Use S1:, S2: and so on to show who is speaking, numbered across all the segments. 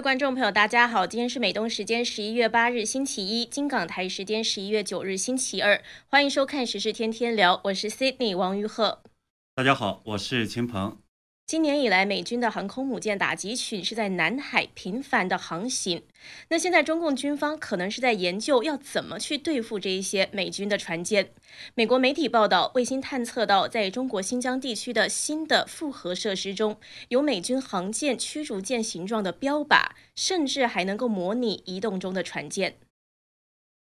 S1: 观众朋友，大家好，今天是美东时间十一月八日星期一，金港台时间十一月九日星期二，欢迎收看时事天天聊，我是 Sydney 王玉鹤。
S2: 大家好，我是秦鹏。
S1: 今年以来，美军的航空母舰打击群是在南海频繁的航行。那现在中共军方可能是在研究要怎么去对付这一些美军的船舰。美国媒体报道，卫星探测到在中国新疆地区的新的复合设施中有美军航舰驱逐舰形状的标靶，甚至还能够模拟移动中的船舰。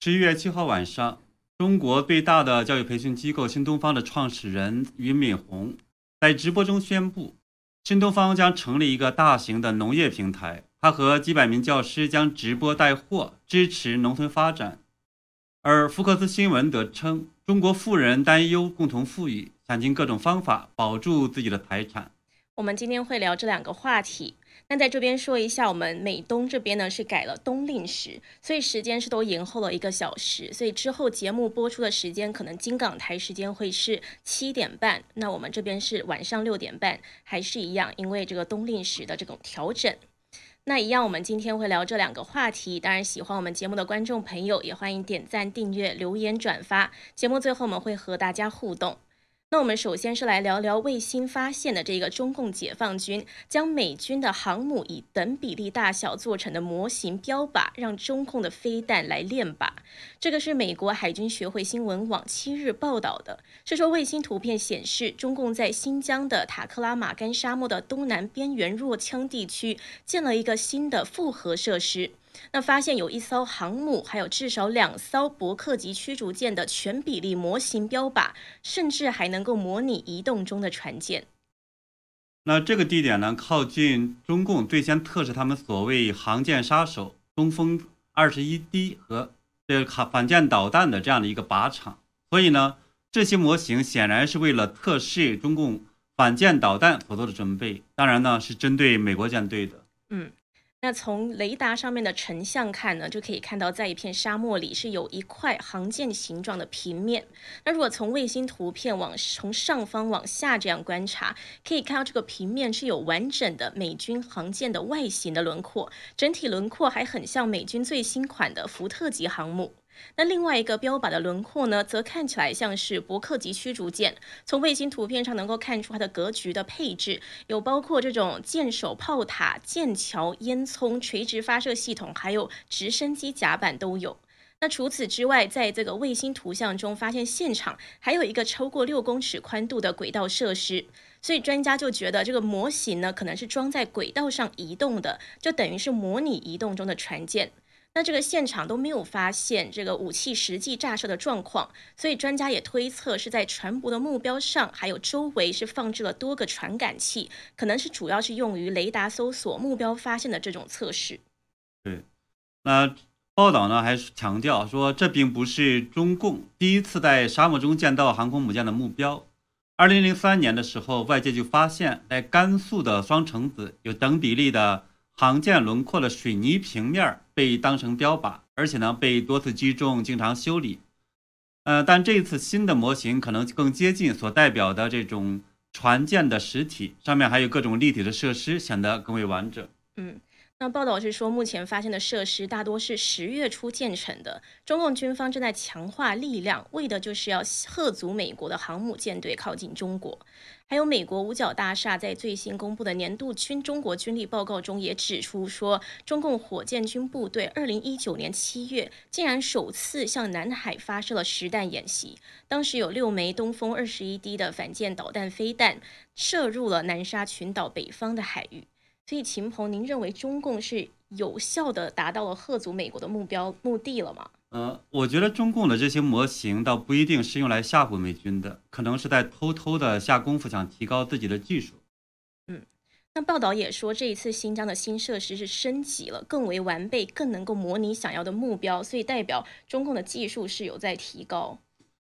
S2: 十一月七号晚上，中国最大的教育培训机构新东方的创始人俞敏洪在直播中宣布。新东方将成立一个大型的农业平台，它和几百名教师将直播带货，支持农村发展。而福克斯新闻则称，中国富人担忧共同富裕，想尽各种方法保住自己的财产。
S1: 我们今天会聊这两个话题。那在这边说一下，我们美东这边呢是改了冬令时，所以时间是都延后了一个小时，所以之后节目播出的时间可能金港台时间会是七点半，那我们这边是晚上六点半，还是一样，因为这个冬令时的这种调整。那一样，我们今天会聊这两个话题。当然，喜欢我们节目的观众朋友也欢迎点赞、订阅、留言、转发。节目最后我们会和大家互动。那我们首先是来聊聊卫星发现的这个中共解放军将美军的航母以等比例大小做成的模型标靶，让中共的飞弹来练靶。这个是美国海军学会新闻网七日报道的，是说卫星图片显示，中共在新疆的塔克拉玛干沙漠的东南边缘若羌地区建了一个新的复合设施。那发现有一艘航母，还有至少两艘伯克级驱逐舰的全比例模型标靶，甚至还能够模拟移动中的船舰。
S2: 那这个地点呢，靠近中共最先测试他们所谓航舰杀手东风二十一 D 和这个反舰导弹的这样的一个靶场，所以呢，这些模型显然是为了测试中共反舰导弹所做的准备。当然呢，是针对美国舰队的。
S1: 嗯。那从雷达上面的成像看呢，就可以看到在一片沙漠里是有一块航舰形状的平面。那如果从卫星图片往从上方往下这样观察，可以看到这个平面是有完整的美军航舰的外形的轮廓，整体轮廓还很像美军最新款的福特级航母。那另外一个标靶的轮廓呢，则看起来像是伯克级驱逐舰。从卫星图片上能够看出它的格局的配置，有包括这种舰首炮塔、舰桥、烟囱、垂直发射系统，还有直升机甲板都有。那除此之外，在这个卫星图像中发现现场还有一个超过六公尺宽度的轨道设施，所以专家就觉得这个模型呢，可能是装在轨道上移动的，就等于是模拟移动中的船舰。那这个现场都没有发现这个武器实际炸射的状况，所以专家也推测是在船舶的目标上，还有周围是放置了多个传感器，可能是主要是用于雷达搜索目标发现的这种测试。
S2: 对，那报道呢还是强调说，这并不是中共第一次在沙漠中见到航空母舰的目标。二零零三年的时候，外界就发现，在甘肃的双城子有等比例的。航舰轮廓的水泥平面被当成标靶，而且呢被多次击中，经常修理。呃，但这一次新的模型可能更接近所代表的这种船舰的实体，上面还有各种立体的设施，显得更为完整。
S1: 嗯。那报道是说，目前发现的设施大多是十月初建成的。中共军方正在强化力量，为的就是要吓阻美国的航母舰队靠近中国。还有美国五角大厦在最新公布的年度军中国军力报告中也指出说，中共火箭军部队二零一九年七月竟然首次向南海发射了实弹演习，当时有六枚东风二十一 D 的反舰导弹飞弹射入了南沙群岛北方的海域。所以，秦鹏，您认为中共是有效的达到了贺阻美国的目标目的了吗？
S2: 呃，我觉得中共的这些模型倒不一定是用来吓唬美军的，可能是在偷偷的下功夫，想提高自己的技术。
S1: 嗯，那报道也说，这一次新疆的新设施是升级了，更为完备，更能够模拟想要的目标，所以代表中共的技术是有在提高。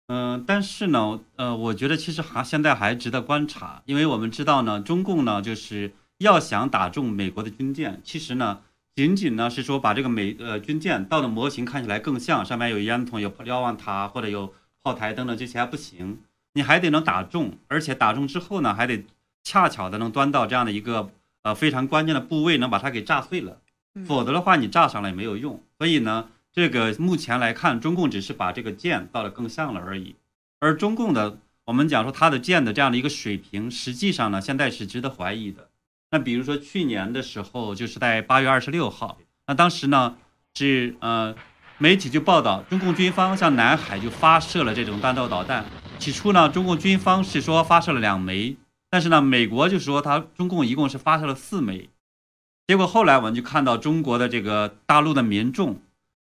S2: 嗯，但是呢，呃，我觉得其实还现在还值得观察，因为我们知道呢，中共呢就是。要想打中美国的军舰，其实呢，仅仅呢是说把这个美呃军舰造的模型看起来更像，上面有烟囱、有瞭望塔或者有炮台等等这些还不行，你还得能打中，而且打中之后呢，还得恰巧的能端到这样的一个呃非常关键的部位，能把它给炸碎了。否则的话你炸上来也没有用。所以呢，这个目前来看，中共只是把这个舰造的更像了而已。而中共的，我们讲说它的舰的这样的一个水平，实际上呢，现在是值得怀疑的。那比如说去年的时候，就是在八月二十六号，那当时呢是呃，媒体就报道中共军方向南海就发射了这种弹道导弹。起初呢，中共军方是说发射了两枚，但是呢，美国就说他中共一共是发射了四枚。结果后来我们就看到中国的这个大陆的民众，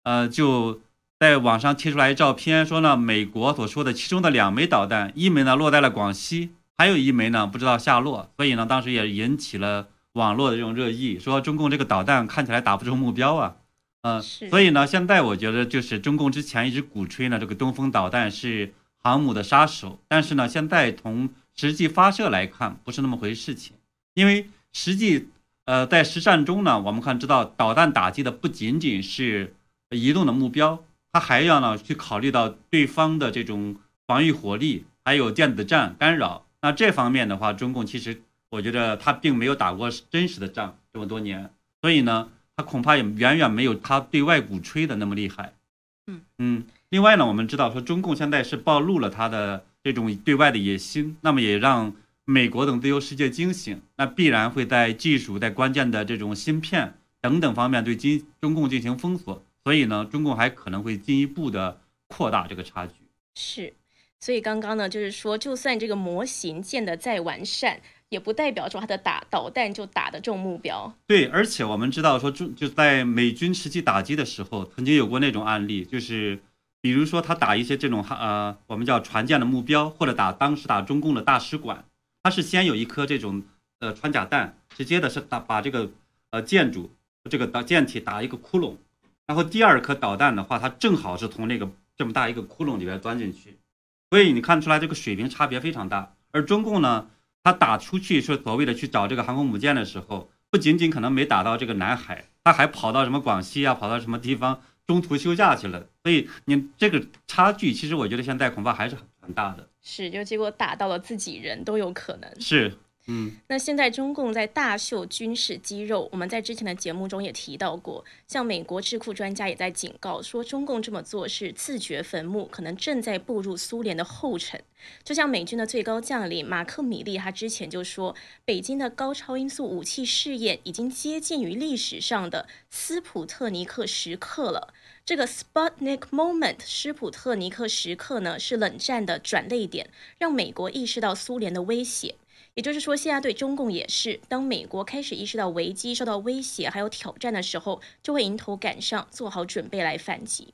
S2: 呃，就在网上贴出来照片，说呢，美国所说的其中的两枚导弹，一枚呢落在了广西，还有一枚呢不知道下落。所以呢，当时也引起了网络的这种热议，说中共这个导弹看起来打不中目标啊，嗯，所以呢，现在我觉得就是中共之前一直鼓吹呢，这个东风导弹是。航母的杀手，但是呢，现在从实际发射来看，不是那么回事情。因为实际，呃，在实战中呢，我们看知道，导弹打击的不仅仅是移动的目标，它还要呢去考虑到对方的这种防御火力，还有电子战干扰。那这方面的话，中共其实我觉得他并没有打过真实的仗这么多年，所以呢，他恐怕也远远没有他对外鼓吹的那么厉害。
S1: 嗯
S2: 嗯。另外呢，我们知道说中共现在是暴露了他的这种对外的野心，那么也让美国等自由世界惊醒，那必然会在技术、在关键的这种芯片等等方面对金中共进行封锁，所以呢，中共还可能会进一步的扩大这个差距。
S1: 是，所以刚刚呢，就是说，就算这个模型建的再完善，也不代表说它的打导弹就打得中目标。
S2: 对，而且我们知道说中就在美军实际打击的时候，曾经有过那种案例，就是。比如说，他打一些这种哈呃，我们叫船舰的目标，或者打当时打中共的大使馆，他是先有一颗这种呃穿甲弹，直接的是打把这个呃建筑这个导舰体打一个窟窿，然后第二颗导弹的话，它正好是从那个这么大一个窟窿里边钻进去，所以你看出来这个水平差别非常大。而中共呢，他打出去说所谓的去找这个航空母舰的时候，不仅仅可能没打到这个南海，他还跑到什么广西啊，跑到什么地方。中途休假去了，所以你这个差距，其实我觉得现在恐怕还是很大的。
S1: 是，就结果打到了自己人都有可能。
S2: 是。嗯，
S1: 那现在中共在大秀军事肌肉，我们在之前的节目中也提到过，像美国智库专家也在警告说，中共这么做是自掘坟墓，可能正在步入苏联的后尘。就像美军的最高将领马克·米利，他之前就说，北京的高超音速武器试验已经接近于历史上的斯普特尼克时刻了。这个 Sputnik moment，斯普特尼克时刻呢，是冷战的转泪点，让美国意识到苏联的威胁。也就是说，现在对中共也是，当美国开始意识到危机受到威胁还有挑战的时候，就会迎头赶上，做好准备来反击。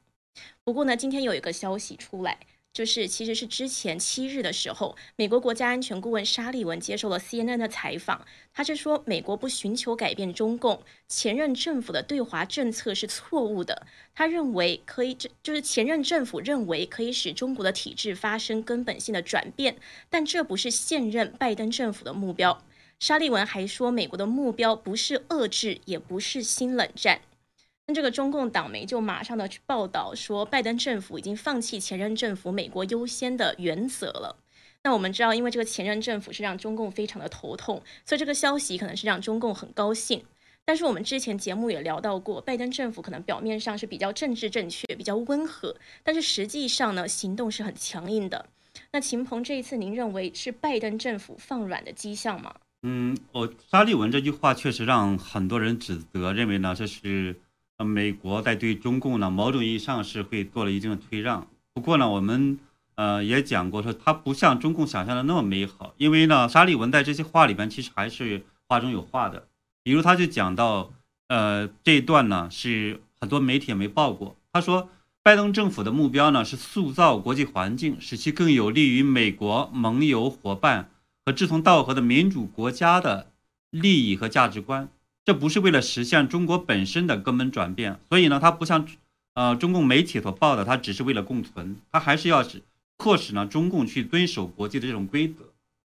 S1: 不过呢，今天有一个消息出来。就是，其实是之前七日的时候，美国国家安全顾问沙利文接受了 CNN 的采访，他是说美国不寻求改变中共前任政府的对华政策是错误的。他认为可以，这就是前任政府认为可以使中国的体制发生根本性的转变，但这不是现任拜登政府的目标。沙利文还说，美国的目标不是遏制，也不是新冷战。那这个中共党媒就马上的去报道说，拜登政府已经放弃前任政府“美国优先”的原则了。那我们知道，因为这个前任政府是让中共非常的头痛，所以这个消息可能是让中共很高兴。但是我们之前节目也聊到过，拜登政府可能表面上是比较政治正确、比较温和，但是实际上呢，行动是很强硬的。那秦鹏这一次，您认为是拜登政府放软的迹象吗？
S2: 嗯，我沙利文这句话确实让很多人指责，认为呢这是。呃，美国在对中共呢，某种意义上是会做了一定的退让。不过呢，我们呃也讲过，说它不像中共想象的那么美好。因为呢，沙利文在这些话里边其实还是话中有话的。比如，他就讲到，呃，这一段呢是很多媒体也没报过。他说，拜登政府的目标呢是塑造国际环境，使其更有利于美国盟友伙伴和志同道合的民主国家的利益和价值观。这不是为了实现中国本身的根本转变，所以呢，它不像，呃，中共媒体所报的，它只是为了共存，它还是要使迫使呢中共去遵守国际的这种规则。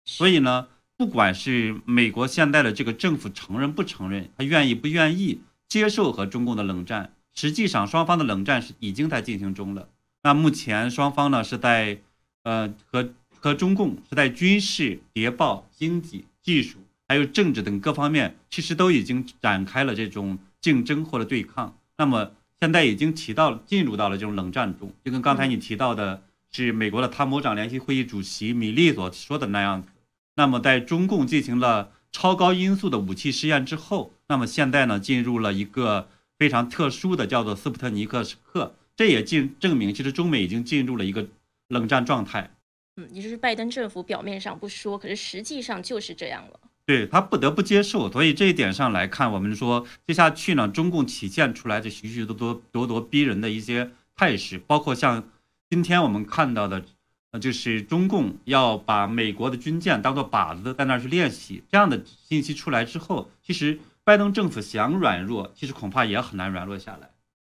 S2: 所以呢，不管是美国现在的这个政府承认不承认，他愿意不愿意接受和中共的冷战，实际上双方的冷战是已经在进行中了。那目前双方呢是在，呃，和和中共是在军事、谍报、经济、技术。还有政治等各方面，其实都已经展开了这种竞争或者对抗。那么现在已经提到进入到了这种冷战中，就跟刚才你提到的是美国的参谋长联席会议主席米利所说的那样子。那么在中共进行了超高音速的武器试验之后，那么现在呢进入了一个非常特殊的叫做斯普特尼克时刻，这也进证明其实中美已经进入了一个冷战状态。
S1: 嗯，也就是拜登政府表面上不说，可是实际上就是这样了。
S2: 对他不得不接受，所以这一点上来看，我们说接下去呢，中共体现出来的许许多多咄咄逼人的一些态势，包括像今天我们看到的，呃，就是中共要把美国的军舰当做靶子在那儿去练习，这样的信息出来之后，其实拜登政府想软弱，其实恐怕也很难软弱下来。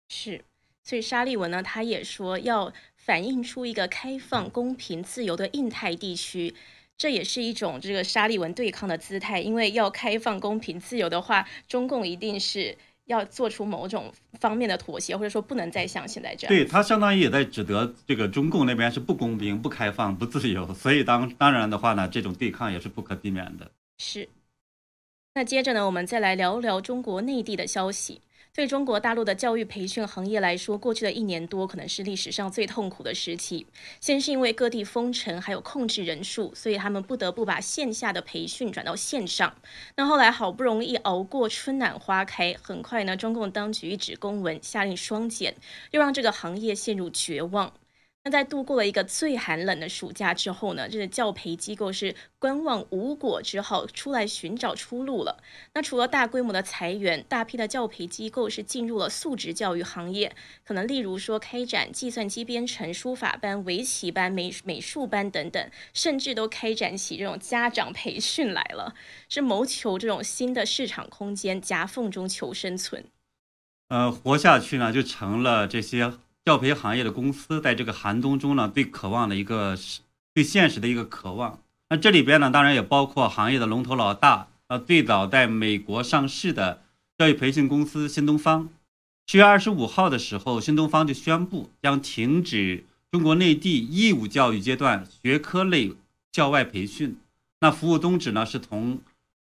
S1: 是，所以沙利文呢，他也说要反映出一个开放、公平、自由的印太地区。这也是一种这个沙利文对抗的姿态，因为要开放、公平、自由的话，中共一定是要做出某种方面的妥协，或者说不能再像现在这样。
S2: 对他相当于也在指责这个中共那边是不公平、不开放、不自由，所以当当然的话呢，这种对抗也是不可避免的。
S1: 是。那接着呢，我们再来聊聊中国内地的消息。对中国大陆的教育培训行业来说，过去的一年多可能是历史上最痛苦的时期。先是因为各地封城，还有控制人数，所以他们不得不把线下的培训转到线上。那后来好不容易熬过春暖花开，很快呢，中共当局一纸公文下令双减，又让这个行业陷入绝望。那在度过了一个最寒冷的暑假之后呢，这个教培机构是观望无果，只好出来寻找出路了。那除了大规模的裁员，大批的教培机构是进入了素质教育行业，可能例如说开展计算机编程、书法班、围棋班、美美术班等等，甚至都开展起这种家长培训来了，是谋求这种新的市场空间，夹缝中求生存。
S2: 呃，活下去呢，就成了这些。教培行业的公司在这个寒冬中呢，最渴望的一个是最现实的一个渴望。那这里边呢，当然也包括行业的龙头老大，呃，最早在美国上市的教育培训公司新东方。七月二十五号的时候，新东方就宣布将停止中国内地义务教育阶段学科类校外培训。那服务终止呢，是从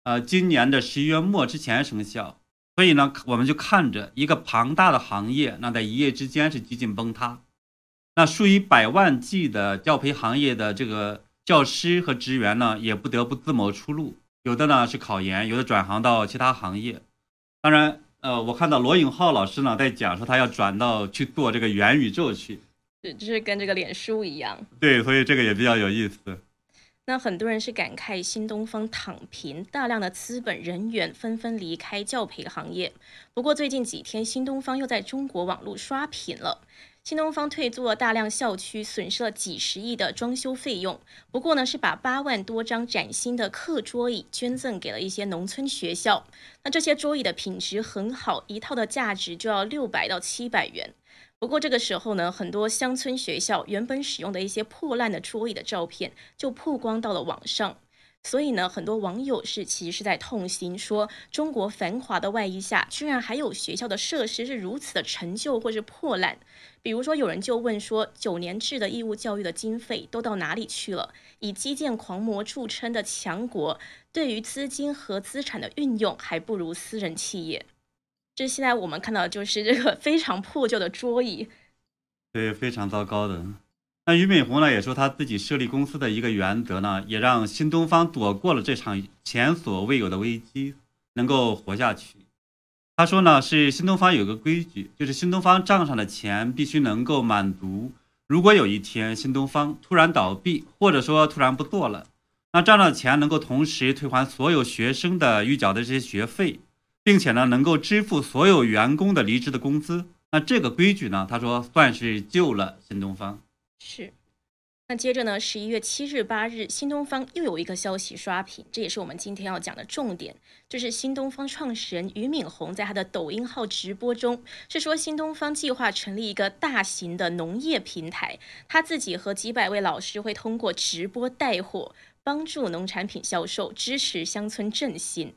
S2: 呃今年的十一月末之前生效。所以呢，我们就看着一个庞大的行业，那在一夜之间是几近崩塌。那数以百万计的教培行业的这个教师和职员呢，也不得不自谋出路。有的呢是考研，有的转行到其他行业。当然，呃，我看到罗永浩老师呢在讲说他要转到去做这个元宇宙去，
S1: 是就是跟这个脸书一样。
S2: 对，所以这个也比较有意思。
S1: 那很多人是感慨新东方躺平，大量的资本人员纷纷离开教培行业。不过最近几天，新东方又在中国网络刷屏了。新东方退租了大量校区，损失了几十亿的装修费用。不过呢，是把八万多张崭新的课桌椅捐赠给了一些农村学校。那这些桌椅的品质很好，一套的价值就要六百到七百元。不过这个时候呢，很多乡村学校原本使用的一些破烂的桌椅的照片就曝光到了网上，所以呢，很多网友是其实是在痛心，说中国繁华的外衣下，居然还有学校的设施是如此的陈旧或是破烂。比如说，有人就问说，九年制的义务教育的经费都到哪里去了？以基建狂魔著称的强国，对于资金和资产的运用，还不如私人企业。这现在我们看到就是这个非常破旧的桌椅，
S2: 对，非常糟糕的。那俞敏洪呢也说，他自己设立公司的一个原则呢，也让新东方躲过了这场前所未有的危机，能够活下去。他说呢，是新东方有个规矩，就是新东方账上的钱必须能够满足。如果有一天新东方突然倒闭，或者说突然不做了，那账上的钱能够同时退还所有学生的预缴的这些学费。并且呢，能够支付所有员工的离职的工资，那这个规矩呢，他说算是救了新东方。
S1: 是，那接着呢，十一月七日、八日，新东方又有一个消息刷屏，这也是我们今天要讲的重点，就是新东方创始人俞敏洪在他的抖音号直播中，是说新东方计划成立一个大型的农业平台，他自己和几百位老师会通过直播带货，帮助农产品销售，支持乡村振兴。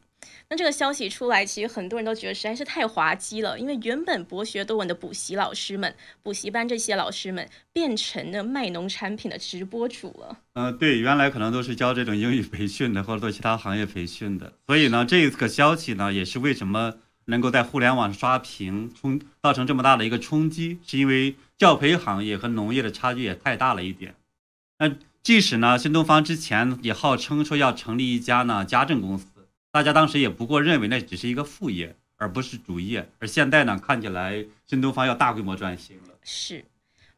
S1: 那这个消息出来，其实很多人都觉得实在是太滑稽了，因为原本博学多闻的补习老师们、补习班这些老师们，变成了卖农产品的直播主了。
S2: 嗯，对，原来可能都是教这种英语培训的，或者做其他行业培训的。所以呢，这个消息呢，也是为什么能够在互联网刷屏，冲造成这么大的一个冲击，是因为教培行业和农业的差距也太大了一点。那即使呢，新东方之前也号称说要成立一家呢家政公司，大家当时也不过认为那只是一个副业，而不是主业。而现在呢，看起来新东方要大规模转型了。
S1: 是。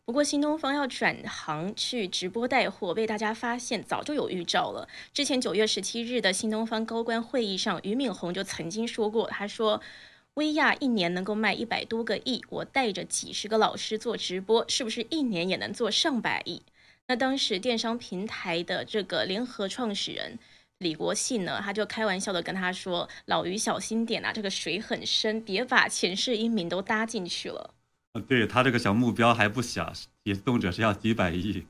S1: 不过，新东方要转行去直播带货，被大家发现早就有预兆了。之前九月十七日的新东方高官会议上，俞敏洪就曾经说过，他说：“薇娅一年能够卖一百多个亿，我带着几十个老师做直播，是不是一年也能做上百亿？”那当时电商平台的这个联合创始人李国信呢，他就开玩笑的跟他说：“老于小心点啊，这个水很深，别把前世英名都搭进去了。”
S2: 对他这个小目标还不小，也动辄是要几百亿。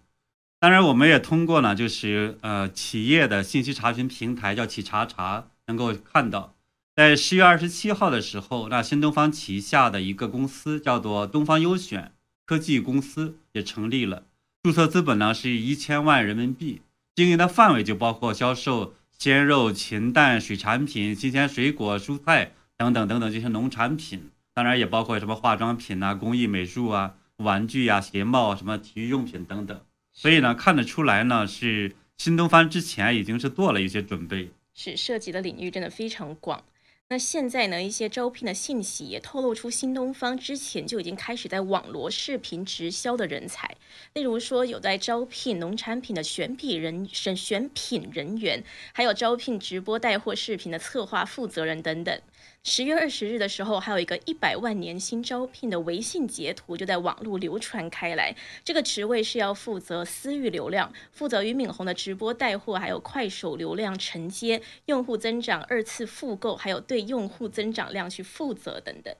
S2: 当然，我们也通过呢，就是呃企业的信息查询平台叫企查查，能够看到，在十月二十七号的时候，那新东方旗下的一个公司叫做东方优选科技公司也成立了，注册资本呢是一千万人民币，经营的范围就包括销售鲜肉、禽蛋、水产品、新鲜水果、蔬菜等等等等这些农产品。当然也包括什么化妆品啊、工艺美术啊、玩具呀、鞋帽、什么体育用品等等。所以呢，看得出来呢，是新东方之前已经是做了一些准备，
S1: 是涉及的领域真的非常广。那现在呢，一些招聘的信息也透露出新东方之前就已经开始在网罗视频直销的人才，例如说有在招聘农产品的选品人选选品人员，还有招聘直播带货视频的策划负责人等等。十月二十日的时候，还有一个一百万年薪招聘的微信截图就在网络流传开来。这个职位是要负责私域流量，负责俞敏洪的直播带货，还有快手流量承接、用户增长、二次复购，还有对用户增长量去负责等等。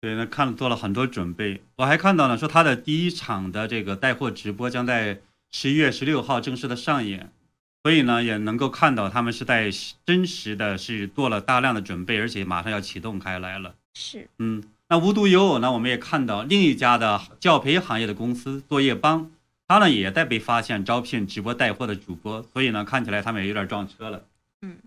S2: 对，那看了做了很多准备。我还看到呢，说他的第一场的这个带货直播将在十一月十六号正式的上演。所以呢，也能够看到他们是在真实的是做了大量的准备，而且马上要启动开来了。
S1: 是，
S2: 嗯，那无独有偶呢，我们也看到另一家的教培行业的公司作业帮，他呢也在被发现招聘直播带货的主播，所以呢，看起来他们也有点撞车了。
S1: 嗯，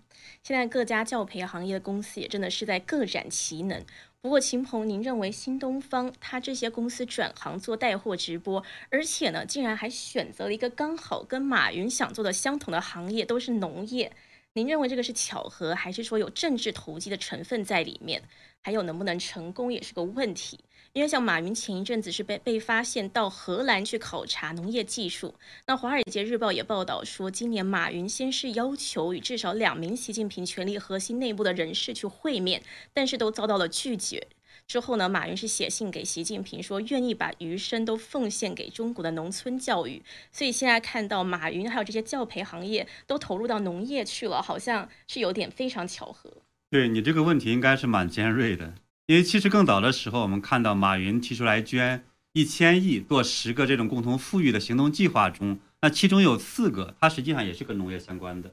S1: 现在各家教培行业的公司也真的是在各展其能。不过，秦鹏，您认为新东方它这些公司转行做带货直播，而且呢，竟然还选择了一个刚好跟马云想做的相同的行业，都是农业。您认为这个是巧合，还是说有政治投机的成分在里面？还有能不能成功也是个问题。因为像马云前一阵子是被被发现到荷兰去考察农业技术，那《华尔街日报》也报道说，今年马云先是要求与至少两名习近平权力核心内部的人士去会面，但是都遭到了拒绝。之后呢，马云是写信给习近平说，愿意把余生都奉献给中国的农村教育。所以现在看到马云还有这些教培行业都投入到农业去了，好像是有点非常巧合。
S2: 对你这个问题应该是蛮尖锐的。因为其实更早的时候，我们看到马云提出来捐一千亿做十个这种共同富裕的行动计划中，那其中有四个，它实际上也是跟农业相关的。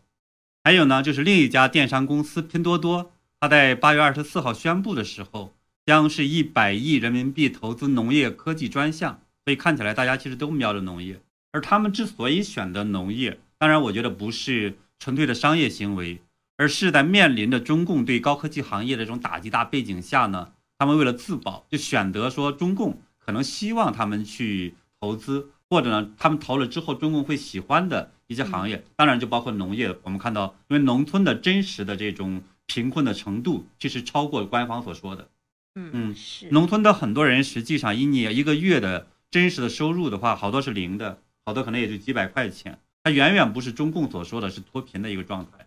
S2: 还有呢，就是另一家电商公司拼多多，它在八月二十四号宣布的时候，将是一百亿人民币投资农业科技专项。所以看起来大家其实都瞄着农业，而他们之所以选择农业，当然我觉得不是纯粹的商业行为。而是在面临着中共对高科技行业的这种打击大背景下呢，他们为了自保，就选择说中共可能希望他们去投资，或者呢，他们投了之后中共会喜欢的一些行业，当然就包括农业。我们看到，因为农村的真实的这种贫困的程度，其实超过官方所说的。
S1: 嗯嗯，是。
S2: 农村的很多人实际上，以你一个月的真实的收入的话，好多是零的，好多可能也就几百块钱，它远远不是中共所说的是脱贫的一个状态。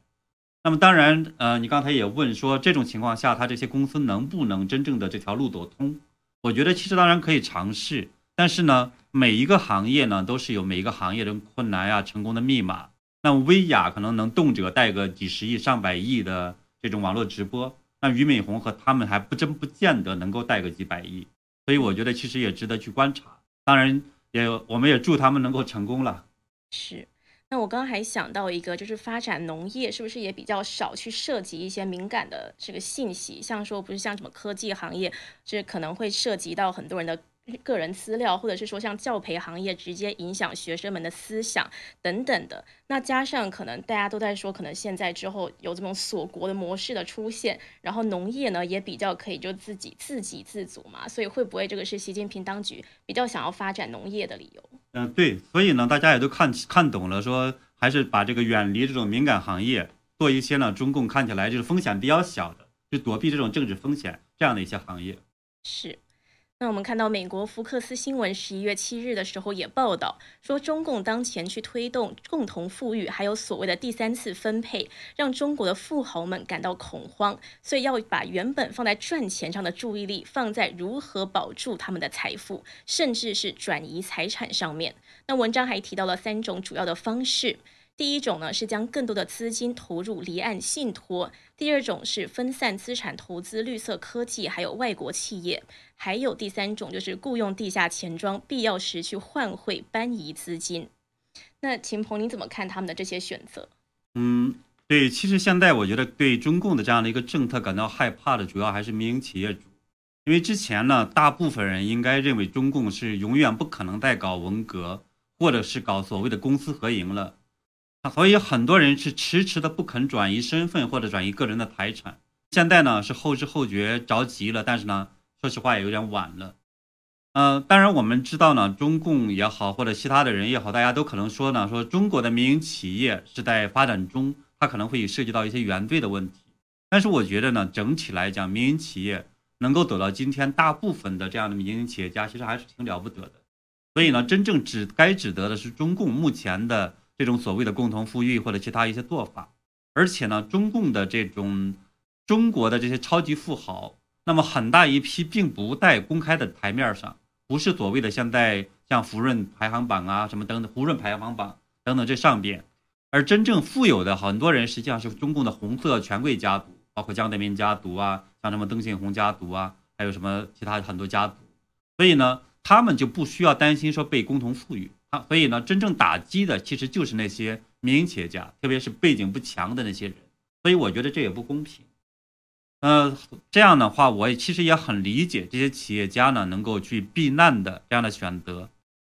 S2: 那么当然，呃，你刚才也问说，这种情况下，他这些公司能不能真正的这条路走通？我觉得其实当然可以尝试，但是呢，每一个行业呢都是有每一个行业的困难呀、成功的密码。那薇娅可能能动辄带个几十亿、上百亿的这种网络直播，那俞敏洪和他们还不真不见得能够带个几百亿。所以我觉得其实也值得去观察。当然，也有我们也祝他们能够成功了。
S1: 是。那我刚刚还想到一个，就是发展农业是不是也比较少去涉及一些敏感的这个信息？像说不是像什么科技行业，这可能会涉及到很多人的个人资料，或者是说像教培行业直接影响学生们的思想等等的。那加上可能大家都在说，可能现在之后有这种锁国的模式的出现，然后农业呢也比较可以就自己自给自足嘛，所以会不会这个是习近平当局比较想要发展农业的理由？
S2: 嗯，对，所以呢，大家也都看看懂了，说还是把这个远离这种敏感行业，做一些呢中共看起来就是风险比较小的，就躲避这种政治风险这样的一些行业。
S1: 是。那我们看到美国福克斯新闻十一月七日的时候也报道说，中共当前去推动共同富裕，还有所谓的第三次分配，让中国的富豪们感到恐慌，所以要把原本放在赚钱上的注意力放在如何保住他们的财富，甚至是转移财产上面。那文章还提到了三种主要的方式。第一种呢是将更多的资金投入离岸信托，第二种是分散资产投资绿色科技，还有外国企业，还有第三种就是雇佣地下钱庄，必要时去换汇搬移资金。那秦鹏，你怎么看他们的这些选择？
S2: 嗯，对，其实现在我觉得对中共的这样的一个政策感到害怕的主要还是民营企业主，因为之前呢，大部分人应该认为中共是永远不可能再搞文革，或者是搞所谓的公私合营了。所以很多人是迟迟的不肯转移身份或者转移个人的财产。现在呢是后知后觉着急了，但是呢，说实话也有点晚了。嗯，当然我们知道呢，中共也好或者其他的人也好，大家都可能说呢，说中国的民营企业是在发展中，它可能会涉及到一些原罪的问题。但是我觉得呢，整体来讲，民营企业能够走到今天，大部分的这样的民营企业家其实还是挺了不得的。所以呢，真正指该指责的是中共目前的。这种所谓的共同富裕或者其他一些做法，而且呢，中共的这种中国的这些超级富豪，那么很大一批并不在公开的台面上，不是所谓的现在像福润排行榜啊什么等等，胡润排行榜等等这上边，而真正富有的很多人实际上是中共的红色权贵家族，包括江泽民家族啊，像什么邓信红家族啊，还有什么其他很多家族，所以呢，他们就不需要担心说被共同富裕。啊，所以呢，真正打击的其实就是那些民营企业家，特别是背景不强的那些人。所以我觉得这也不公平。呃，这样的话，我也其实也很理解这些企业家呢能够去避难的这样的选择。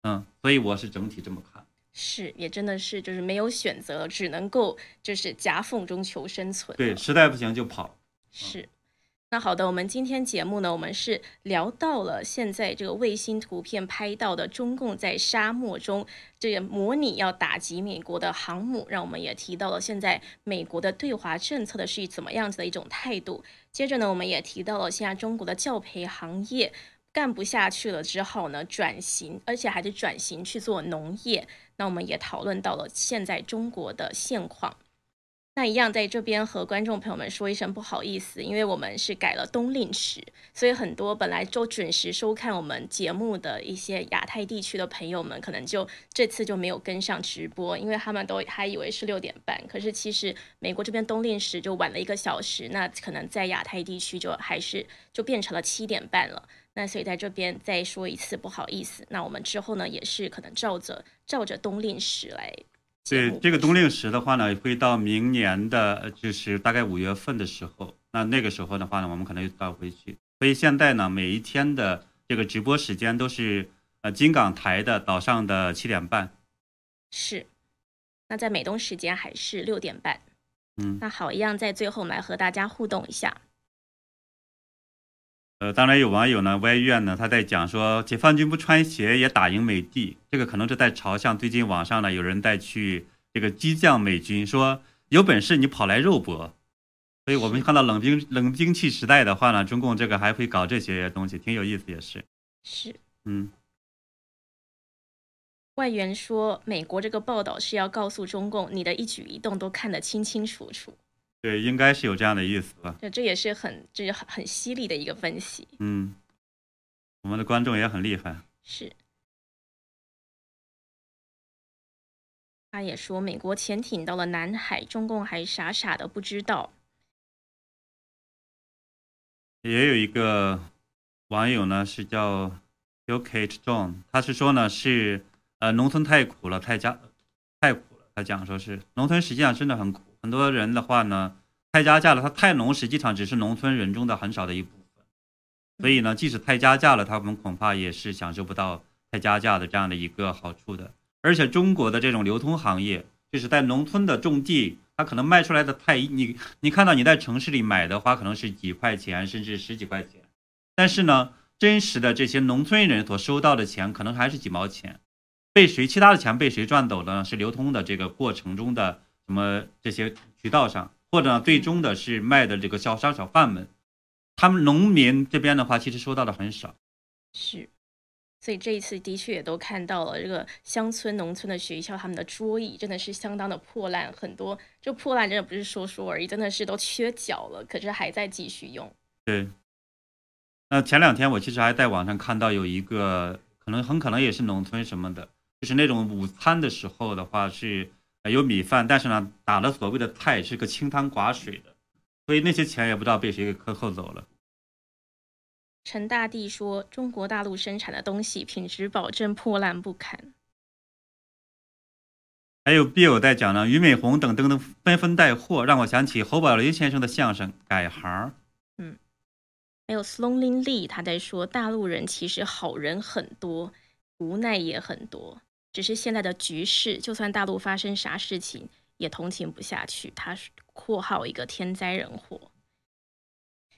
S2: 嗯，所以我是整体这么看。
S1: 是，也真的是就是没有选择，只能够就是夹缝中求生存。
S2: 对，实在不行就跑。
S1: 是。那好的，我们今天节目呢，我们是聊到了现在这个卫星图片拍到的中共在沙漠中这个模拟要打击美国的航母，让我们也提到了现在美国的对华政策的是怎么样子的一种态度。接着呢，我们也提到了现在中国的教培行业干不下去了之后呢，转型，而且还是转型去做农业。那我们也讨论到了现在中国的现况。那一样，在这边和观众朋友们说一声不好意思，因为我们是改了冬令时，所以很多本来就准时收看我们节目的一些亚太地区的朋友们，可能就这次就没有跟上直播，因为他们都还以为是六点半，可是其实美国这边冬令时就晚了一个小时，那可能在亚太地区就还是就变成了七点半了。那所以在这边再说一次不好意思，那我们之后呢也是可能照着照着冬令时来。
S2: 对这个冬令时的话呢，会到明年的，就是大概五月份的时候。那那个时候的话呢，我们可能又倒回去。所以现在呢，每一天的这个直播时间都是呃金港台的早上的七点半。
S1: 是。那在美东时间还是六点半。
S2: 嗯。
S1: 那好，一样在最后来和大家互动一下。
S2: 呃，当然有网友呢歪怨呢，他在讲说解放军不穿鞋也打赢美帝，这个可能是在嘲笑最近网上呢有人在去这个激将美军，说有本事你跑来肉搏。所以我们看到冷兵冷兵器时代的话呢，中共这个还会搞这些东西，挺有意思，也是。
S1: 是。
S2: 嗯。
S1: 外援说，美国这个报道是要告诉中共，你的一举一动都看得清清楚楚。
S2: 对，应该是有这样的意思吧？
S1: 对，这也是很，这是很很犀利的一个分析。
S2: 嗯，我们的观众也很厉害。
S1: 是。他也说，美国潜艇到了南海，中共还傻傻的不知道。
S2: 也有一个网友呢，是叫 U Kate John，他是说呢，是呃，农村太苦了，太家太苦了。他讲说是农村实际上真的很苦。很多人的话呢，太加价了，他太农实际上只是农村人中的很少的一部分。所以呢，即使太加价了，他们恐怕也是享受不到太加价的这样的一个好处的。而且中国的这种流通行业，就是在农村的种地，它可能卖出来的太你你看到你在城市里买的话，可能是几块钱，甚至十几块钱，但是呢，真实的这些农村人所收到的钱，可能还是几毛钱，被谁其他的钱被谁赚走了呢？是流通的这个过程中的什么这些渠道上，或者最终的是卖的这个小商小贩们。他们农民这边的话，其实收到的很少，
S1: 是，所以这一次的确也都看到了这个乡村、农村的学校，他们的桌椅真的是相当的破烂，很多就破烂真的不是说说而已，真的是都缺角了，可是还在继续用。
S2: 对，那前两天我其实还在网上看到有一个，可能很可能也是农村什么的，就是那种午餐的时候的话是有米饭，但是呢打了所谓的菜是个清汤寡水的。所以那些钱也不知道被谁给克扣走了。
S1: 陈大帝说：“中国大陆生产的东西品质保证破烂不堪。”
S2: 还有笔友在讲呢，俞美红等等等纷纷带货，让我想起侯宝林先生的相声《改行》。
S1: 嗯，还有 Slowly Lee 他在说，大陆人其实好人很多，无奈也很多，只是现在的局势，就算大陆发生啥事情。也同情不下去，他是括号一个天灾人祸，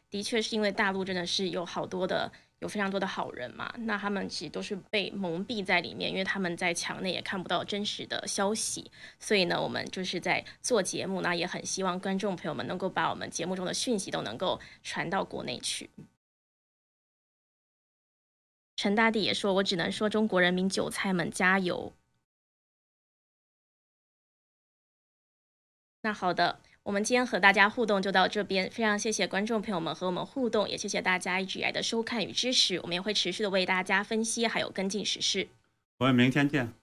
S1: 的确是因为大陆真的是有好多的，有非常多的好人嘛，那他们其实都是被蒙蔽在里面，因为他们在墙内也看不到真实的消息，所以呢，我们就是在做节目，那也很希望观众朋友们能够把我们节目中的讯息都能够传到国内去。陈大帝也说，我只能说中国人民韭菜们加油。那好的，我们今天和大家互动就到这边，非常谢谢观众朋友们和我们互动，也谢谢大家一直以来的收看与支持。我们也会持续的为大家分析还有跟进时事。
S2: 我们明天见。